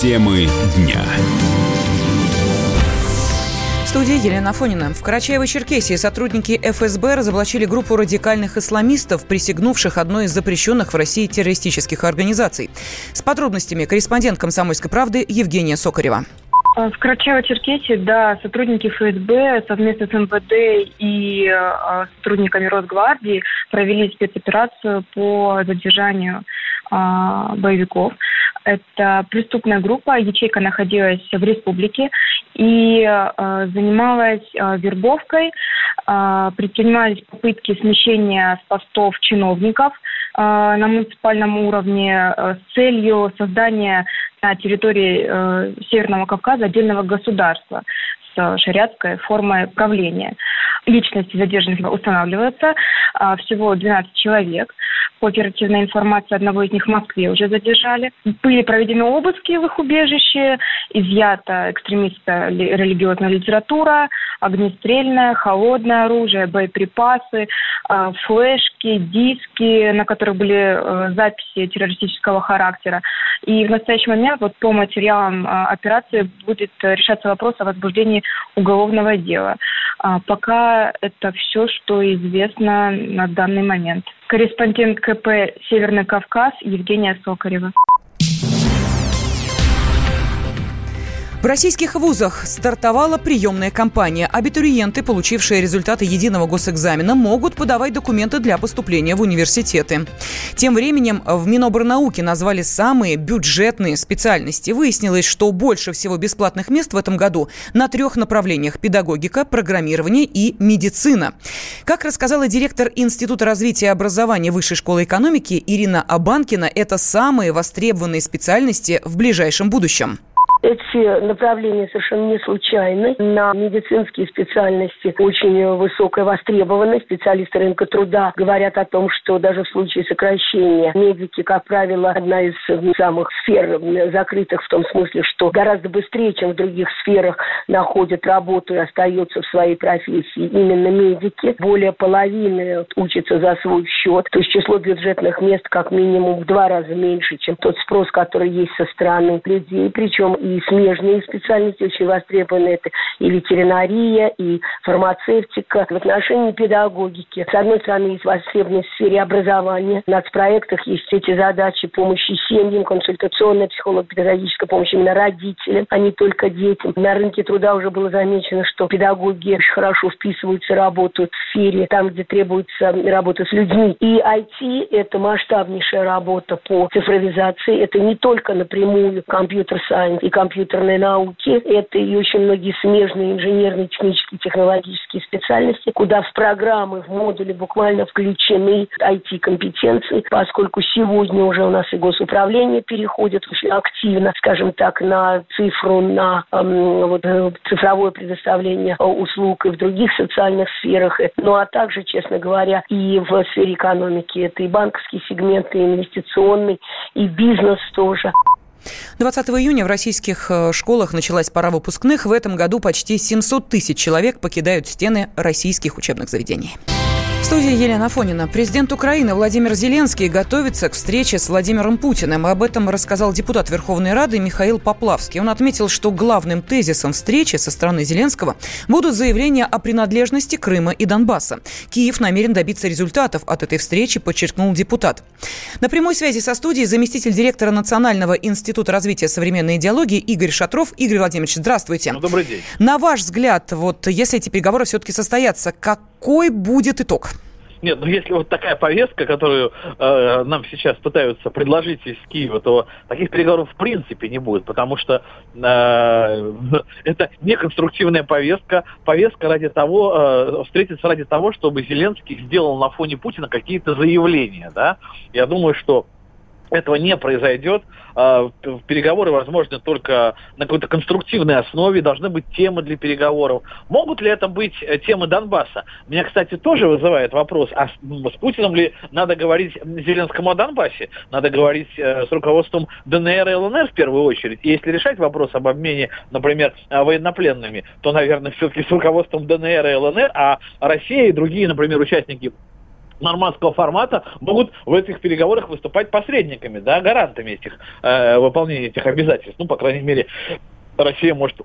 Темы дня. В студии Елена Фонина. В Карачаево-Черкесии сотрудники ФСБ разоблачили группу радикальных исламистов, присягнувших одной из запрещенных в России террористических организаций. С подробностями корреспондент «Комсомольской правды» Евгения Сокарева. В Карачаево-Черкесии, да, сотрудники ФСБ совместно с МВД и э, сотрудниками Росгвардии провели спецоперацию по задержанию э, боевиков. Это преступная группа, ячейка находилась в республике и э, занималась э, вербовкой, э, предпринимались попытки смещения с постов чиновников э, на муниципальном уровне э, с целью создания на территории э, Северного Кавказа отдельного государства с шариатской формой правления. Личности задержанных устанавливаются, э, всего 12 человек. По оперативной информации одного из них в Москве уже задержали. Были проведены обыски в их убежище, изъята экстремистская религиозная литература, огнестрельное, холодное оружие, боеприпасы, э, флешки, диски, на которых были э, записи террористического характера. И в настоящий момент вот по материалам э, операции будет решаться вопрос о возбуждении уголовного дела. А это все, что известно на данный момент. Корреспондент КП «Северный Кавказ» Евгения Сокарева. В российских вузах стартовала приемная кампания. Абитуриенты, получившие результаты единого госэкзамена, могут подавать документы для поступления в университеты. Тем временем в Миноборнауке назвали самые бюджетные специальности. Выяснилось, что больше всего бесплатных мест в этом году на трех направлениях – педагогика, программирование и медицина. Как рассказала директор Института развития и образования Высшей школы экономики Ирина Абанкина, это самые востребованные специальности в ближайшем будущем. Эти направления совершенно не случайны. На медицинские специальности очень высокая востребованность. Специалисты рынка труда говорят о том, что даже в случае сокращения медики, как правило, одна из самых сфер закрытых в том смысле, что гораздо быстрее, чем в других сферах, находят работу и остаются в своей профессии именно медики. Более половины учатся за свой счет. То есть число бюджетных мест как минимум в два раза меньше, чем тот спрос, который есть со стороны людей. Причем и и смежные специальности очень востребованы. Это и ветеринария, и фармацевтика. В отношении педагогики. С одной стороны, есть востребованность в сфере образования. В нацпроектах есть эти задачи помощи семьям, консультационная психолого-педагогическая помощь именно родителям, а не только детям. На рынке труда уже было замечено, что педагоги очень хорошо вписываются, работают в сфере, там, где требуется работа с людьми. И IT – это масштабнейшая работа по цифровизации. Это не только напрямую компьютер-сайенс и компьютерной науки. Это и очень многие смежные инженерные, технические, технологические специальности, куда в программы, в модули буквально включены IT-компетенции, поскольку сегодня уже у нас и госуправление переходит очень активно, скажем так, на цифру, на эм, вот, э, цифровое предоставление услуг и в других социальных сферах. Ну а также, честно говоря, и в сфере экономики. Это и банковский сегмент, и инвестиционный, и бизнес тоже. 20 июня в российских э, школах началась пора выпускных. В этом году почти 700 тысяч человек покидают стены российских учебных заведений. Студии Елена Фонина. Президент Украины Владимир Зеленский готовится к встрече с Владимиром Путиным. Об этом рассказал депутат Верховной Рады Михаил Поплавский. Он отметил, что главным тезисом встречи со стороны Зеленского будут заявления о принадлежности Крыма и Донбасса. Киев намерен добиться результатов от этой встречи, подчеркнул депутат. На прямой связи со студией заместитель директора Национального института развития современной идеологии Игорь Шатров. Игорь Владимирович, здравствуйте. Ну, добрый день. На ваш взгляд, вот если эти переговоры все-таки состоятся, какой будет итог? Нет, ну если вот такая повестка, которую э, нам сейчас пытаются предложить из Киева, то таких переговоров в принципе не будет, потому что э, это неконструктивная повестка, повестка ради того, э, встретиться ради того, чтобы Зеленский сделал на фоне Путина какие-то заявления, да. Я думаю, что этого не произойдет. А, переговоры возможны только на какой-то конструктивной основе, должны быть темы для переговоров. Могут ли это быть э, темы Донбасса? Меня, кстати, тоже вызывает вопрос, а с Путиным ли надо говорить Зеленскому о Донбассе? Надо говорить э, с руководством ДНР и ЛНР в первую очередь. И если решать вопрос об обмене, например, э, военнопленными, то, наверное, все-таки с руководством ДНР и ЛНР, а Россия и другие, например, участники нормандского формата могут в этих переговорах выступать посредниками, да, гарантами этих э, выполнения этих обязательств. Ну, по крайней мере, Россия может,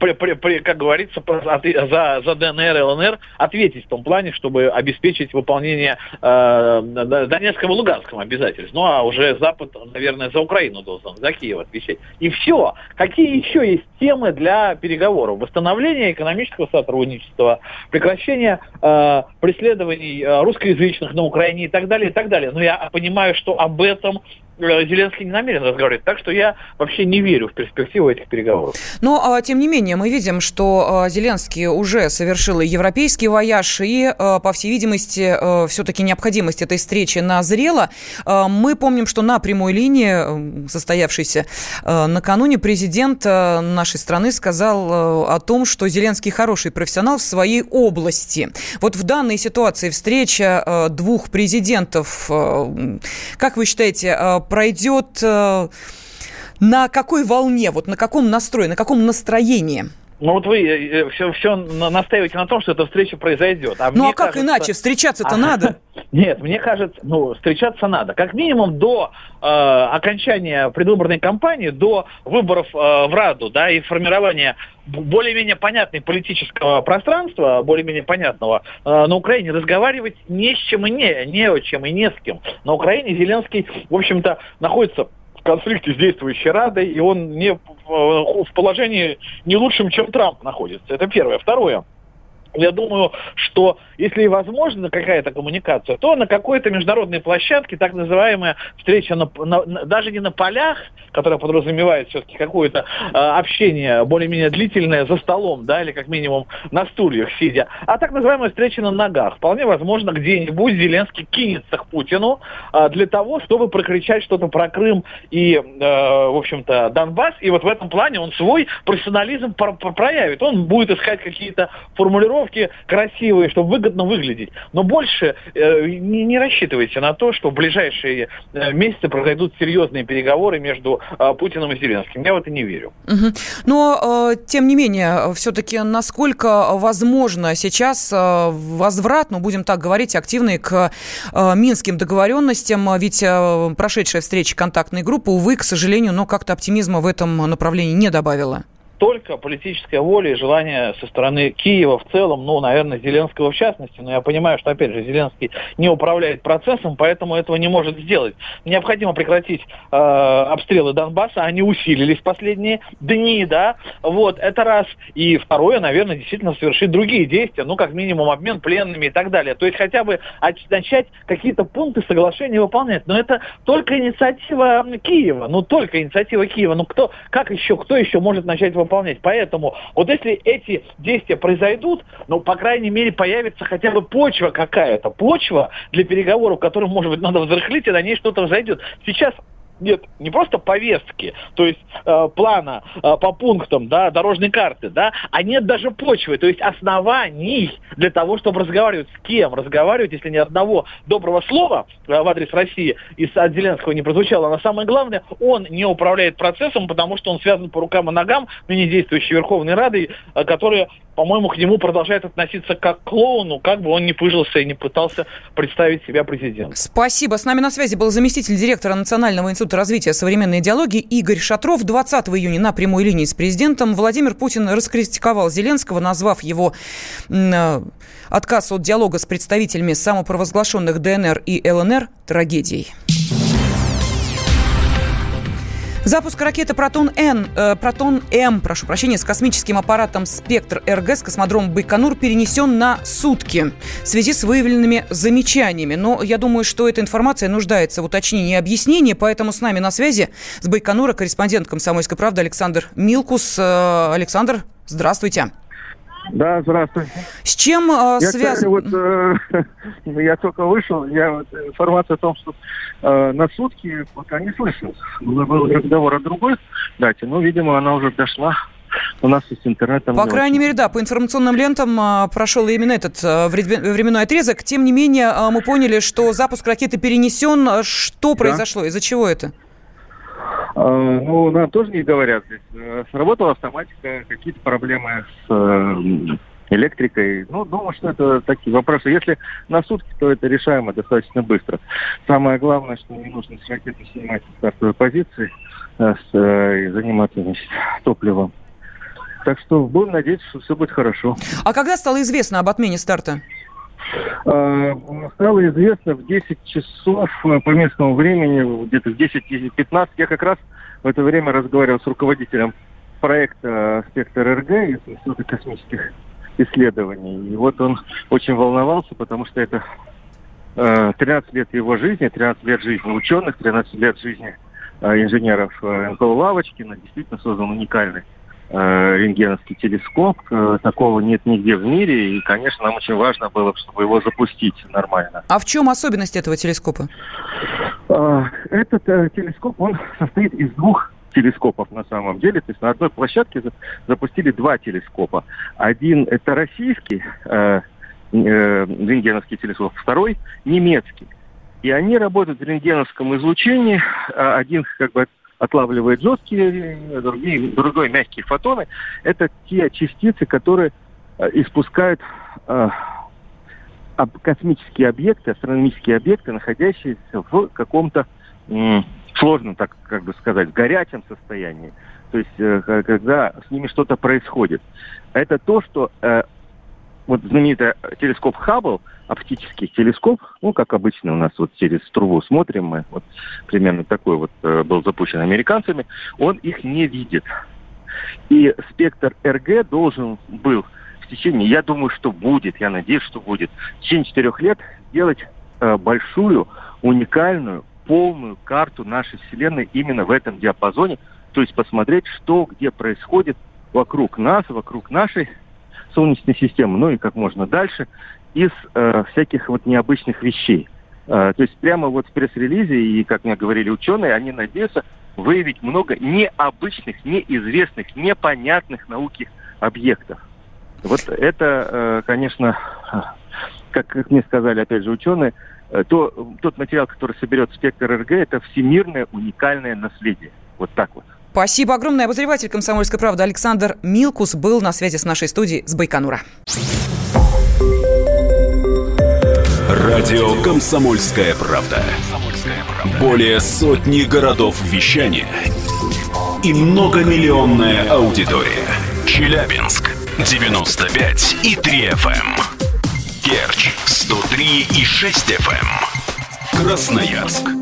при, при, при, как говорится, за, за ДНР и ЛНР ответить в том плане, чтобы обеспечить выполнение э, Донецкого и Луганского обязательств. Ну, а уже Запад, наверное, за Украину должен, за Киев отвечать. И все. Какие еще есть темы для переговоров? Восстановление экономического сотрудничества, прекращение э, преследований э, русскоязычных на Украине и так далее, и так далее. Но я понимаю, что об этом Зеленский не намерен разговаривать. Так что я вообще не верю в перспективу этих переговоров. Но, а, тем не менее, мы видим, что а, Зеленский уже совершил европейский вояж, и, а, по всей видимости, все-таки необходимость этой встречи назрела. Мы помним, что на прямой линии, состоявшейся накануне, президент нашей страны сказал о том, что Зеленский хороший профессионал в своей области. Вот в данной ситуации встреча двух президентов, как вы считаете, пройдет э, на какой волне, вот на каком настрое, на каком настроении? Ну вот вы все, э, все настаиваете на том, что эта встреча произойдет. А ну а как кажется... иначе? Встречаться-то а, надо. Нет, мне кажется, ну, встречаться надо. Как минимум до э, окончания предвыборной кампании, до выборов э, в Раду, да, и формирования более-менее понятной политического пространства, более-менее понятного, э, на Украине разговаривать не с чем и не, не о чем и не с кем. На Украине Зеленский, в общем-то, находится конфликте с действующей Радой, и он не в положении не лучшем, чем Трамп находится. Это первое. Второе. Я думаю, что если и возможна какая-то коммуникация, то на какой-то международной площадке, так называемая встреча на, на, даже не на полях, которая подразумевает все-таки какое-то э, общение более-менее длительное за столом, да, или как минимум на стульях сидя, а так называемая встреча на ногах. Вполне возможно, где-нибудь Зеленский кинется к Путину э, для того, чтобы прокричать что-то про Крым и, э, в общем-то, Донбасс. И вот в этом плане он свой профессионализм про проявит. Он будет искать какие-то формулировки формулировки красивые, чтобы выгодно выглядеть. Но больше э, не, не рассчитывайте на то, что в ближайшие э, месяцы произойдут серьезные переговоры между э, Путиным и Зеленским. Я в это не верю. Угу. Но, э, тем не менее, все-таки насколько возможно сейчас э, возврат, ну, будем так говорить, активный к э, минским договоренностям? Ведь э, прошедшая встреча контактной группы, увы, к сожалению, но как-то оптимизма в этом направлении не добавила только политическая воля и желание со стороны Киева в целом, ну, наверное, Зеленского в частности, но я понимаю, что, опять же, Зеленский не управляет процессом, поэтому этого не может сделать. Необходимо прекратить э, обстрелы Донбасса, они усилились в последние дни, да, вот, это раз. И второе, наверное, действительно совершить другие действия, ну, как минимум обмен пленными и так далее. То есть хотя бы начать какие-то пункты соглашения выполнять. Но это только инициатива Киева, ну, только инициатива Киева. Ну, кто, как еще, кто еще может начать выполнять выполнять. Поэтому вот если эти действия произойдут, ну, по крайней мере, появится хотя бы почва какая-то, почва для переговоров, которым, может быть, надо взрыхлить, и на ней что-то взойдет. Сейчас нет не просто повестки, то есть э, плана э, по пунктам, да, дорожной карты, да, а нет даже почвы, то есть оснований для того, чтобы разговаривать. С кем, разговаривать, если ни одного доброго слова э, в адрес России из от Зеленского не прозвучало, но самое главное, он не управляет процессом, потому что он связан по рукам и ногам ныне действующей Верховной Радой, э, которая по-моему, к нему продолжает относиться как к клоуну, как бы он ни пыжился и не пытался представить себя президентом. Спасибо. С нами на связи был заместитель директора Национального института развития современной идеологии Игорь Шатров. 20 июня на прямой линии с президентом Владимир Путин раскритиковал Зеленского, назвав его э, отказ от диалога с представителями самопровозглашенных ДНР и ЛНР трагедией. Запуск ракеты «Протон-Н», э, «Протон-М», прошу прощения, с космическим аппаратом «Спектр-РГ» с космодрома Байконур перенесен на сутки в связи с выявленными замечаниями. Но я думаю, что эта информация нуждается в уточнении и объяснении, поэтому с нами на связи с Байконура корреспондент «Комсомольской правды» Александр Милкус. Э, Александр, здравствуйте. Да, здравствуйте. С чем э, связано? Вот, э, я только вышел, я вот, информация о том, что э, на сутки пока не слышал. Был разговор о другой дате, но, видимо, она уже дошла у нас есть интернет. По крайней мере, да, по информационным лентам а, прошел именно этот а, временной отрезок. Тем не менее, а, мы поняли, что запуск ракеты перенесен. Что да. произошло? Из-за чего это? А, ну, нам тоже не говорят. Здесь э, сработала автоматика, какие-то проблемы с э, электрикой. Ну, думаю, что это такие вопросы. Если на сутки, то это решаемо достаточно быстро. Самое главное, что не нужно с ракеты снимать с стартовой позиции э, с, э, и заниматься значит, топливом. Так что будем надеяться, что все будет хорошо. А когда стало известно об отмене старта? Э, стало известно в 10 часов э, по местному времени, где-то в 10-15. Я как раз в это время разговаривал с руководителем проекта «Спектр РГ» из Института космических исследований. И вот он очень волновался, потому что это 13 э, лет его жизни, 13 лет жизни ученых, 13 лет жизни инженеров НПО Лавочкина. Действительно создан уникальный Э, рентгеновский телескоп. Э, такого нет нигде в мире. И, конечно, нам очень важно было, чтобы его запустить нормально. А в чем особенность этого телескопа? Э, этот телескоп, он состоит из двух телескопов на самом деле. То есть на одной площадке запустили два телескопа. Один это российский э, э, рентгеновский телескоп, второй немецкий. И они работают в рентгеновском излучении. Один как бы отлавливает жесткие, другие, другой мягкие фотоны. Это те частицы, которые э, испускают э, космические объекты, астрономические объекты, находящиеся в каком-то э, сложном, так как бы сказать, горячем состоянии. То есть, э, когда с ними что-то происходит. Это то, что э, вот знаменитый телескоп Хаббл, оптический телескоп, ну, как обычно у нас вот через трубу смотрим мы, вот примерно такой вот э, был запущен американцами, он их не видит. И спектр РГ должен был в течение, я думаю, что будет, я надеюсь, что будет, в течение четырех лет сделать э, большую, уникальную, полную карту нашей Вселенной именно в этом диапазоне, то есть посмотреть, что где происходит вокруг нас, вокруг нашей Солнечной системы, ну и как можно дальше, из э, всяких вот необычных вещей. Э, то есть прямо вот в пресс-релизе, и как мне говорили ученые, они надеются выявить много необычных, неизвестных, непонятных науки объектов. Вот это, э, конечно, как, как мне сказали, опять же, ученые, э, то, тот материал, который соберет спектр РГ, это всемирное уникальное наследие. Вот так вот. Спасибо огромное. Обозреватель «Комсомольской правды» Александр Милкус был на связи с нашей студией с Байконура. Радио «Комсомольская правда». Более сотни городов вещания и многомиллионная аудитория. Челябинск 95 и 3 FM. Эм. Керчь 103 и 6 FM. Красноярск